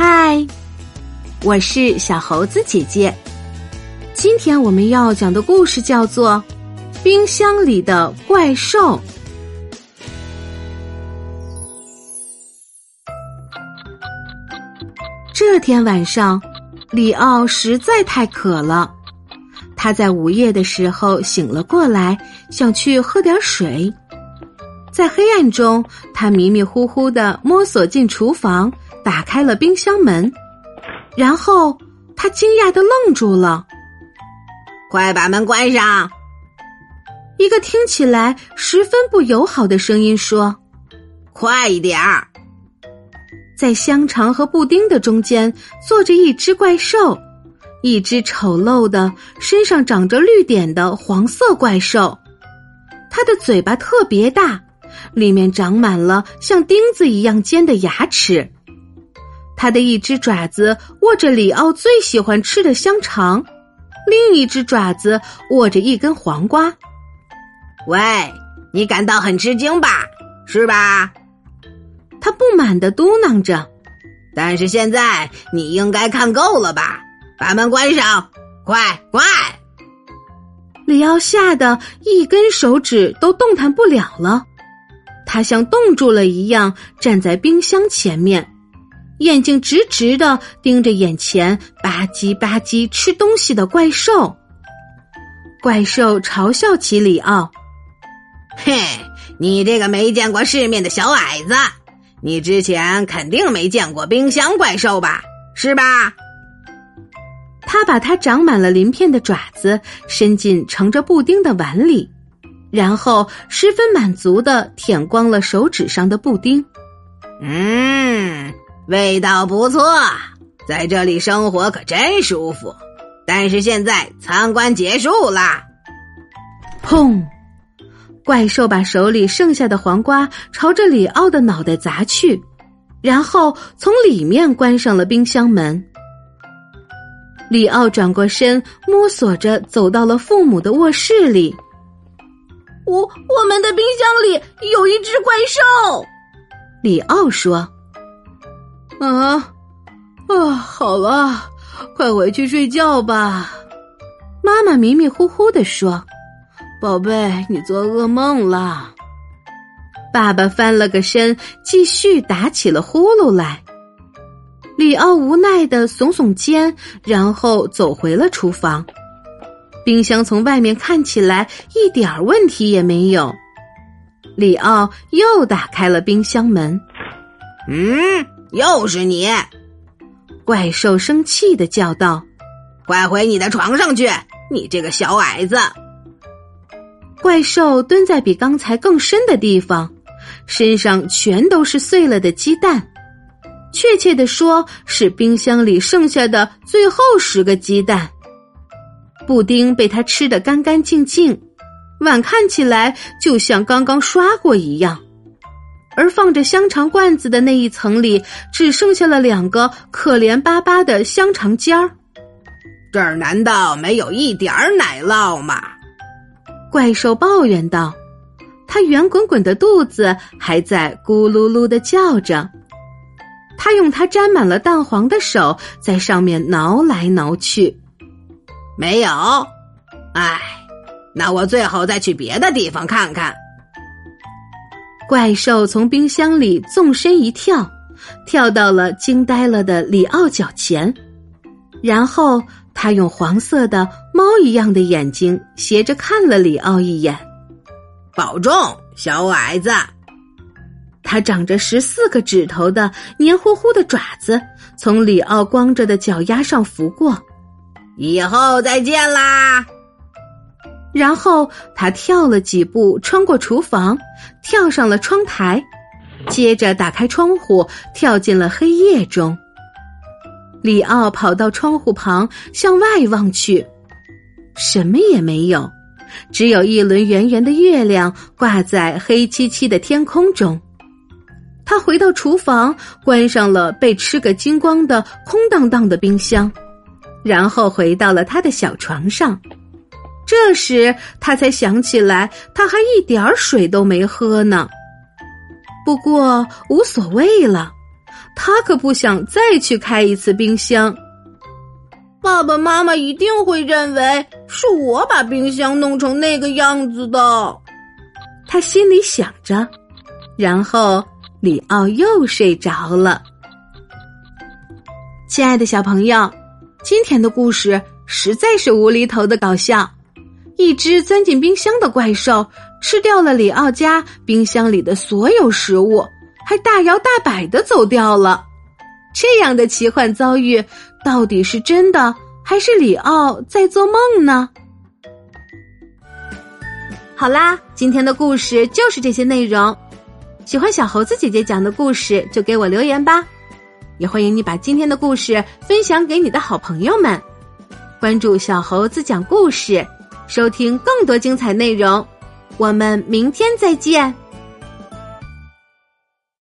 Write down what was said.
嗨，我是小猴子姐姐。今天我们要讲的故事叫做《冰箱里的怪兽》。这天晚上，里奥实在太渴了。他在午夜的时候醒了过来，想去喝点水。在黑暗中，他迷迷糊糊的摸索进厨房，打开了冰箱门，然后他惊讶的愣住了。快把门关上！一个听起来十分不友好的声音说：“快一点儿！”在香肠和布丁的中间坐着一只怪兽，一只丑陋的、身上长着绿点的黄色怪兽，它的嘴巴特别大。里面长满了像钉子一样尖的牙齿，他的一只爪子握着里奥最喜欢吃的香肠，另一只爪子握着一根黄瓜。喂，你感到很吃惊吧？是吧？他不满的嘟囔着。但是现在你应该看够了吧？把门关上，快快！里奥吓得一根手指都动弹不了了。他像冻住了一样站在冰箱前面，眼睛直直的盯着眼前吧唧吧唧吃东西的怪兽。怪兽嘲笑起里奥：“ 嘿，你这个没见过世面的小矮子，你之前肯定没见过冰箱怪兽吧？是吧？”他把它长满了鳞片的爪子伸进盛着布丁的碗里。然后十分满足的舔光了手指上的布丁，嗯，味道不错，在这里生活可真舒服。但是现在参观结束啦！砰！怪兽把手里剩下的黄瓜朝着里奥的脑袋砸去，然后从里面关上了冰箱门。里奥转过身，摸索着走到了父母的卧室里。我我们的冰箱里有一只怪兽，里奥说：“啊啊，好了，快回去睡觉吧。”妈妈迷迷糊糊的说：“宝贝，你做噩梦了。”爸爸翻了个身，继续打起了呼噜来。里奥无奈的耸耸肩，然后走回了厨房。冰箱从外面看起来一点问题也没有。里奥又打开了冰箱门。嗯，又是你！怪兽生气的叫道：“快回你的床上去，你这个小矮子！”怪兽蹲在比刚才更深的地方，身上全都是碎了的鸡蛋，确切的说是冰箱里剩下的最后十个鸡蛋。布丁被他吃得干干净净，碗看起来就像刚刚刷过一样，而放着香肠罐子的那一层里只剩下了两个可怜巴巴的香肠尖儿。这儿难道没有一点儿奶酪吗？怪兽抱怨道。他圆滚滚的肚子还在咕噜噜的叫着，他用他沾满了蛋黄的手在上面挠来挠去。没有，唉，那我最好再去别的地方看看。怪兽从冰箱里纵身一跳，跳到了惊呆了的里奥脚前，然后他用黄色的猫一样的眼睛斜着看了里奥一眼。保重，小矮子。他长着十四个指头的黏糊糊的爪子，从里奥光着的脚丫上拂过。以后再见啦！然后他跳了几步，穿过厨房，跳上了窗台，接着打开窗户，跳进了黑夜中。里奥跑到窗户旁，向外望去，什么也没有，只有一轮圆圆的月亮挂在黑漆漆的天空中。他回到厨房，关上了被吃个精光的空荡荡的冰箱。然后回到了他的小床上，这时他才想起来，他还一点水都没喝呢。不过无所谓了，他可不想再去开一次冰箱。爸爸妈妈一定会认为是我把冰箱弄成那个样子的，他心里想着。然后里奥又睡着了。亲爱的小朋友，今天的故事实在是无厘头的搞笑。一只钻进冰箱的怪兽吃掉了里奥家冰箱里的所有食物，还大摇大摆的走掉了。这样的奇幻遭遇，到底是真的还是里奥在做梦呢？好啦，今天的故事就是这些内容。喜欢小猴子姐姐讲的故事，就给我留言吧。也欢迎你把今天的故事分享给你的好朋友们。关注小猴子讲故事。收听更多精彩内容，我们明天再见。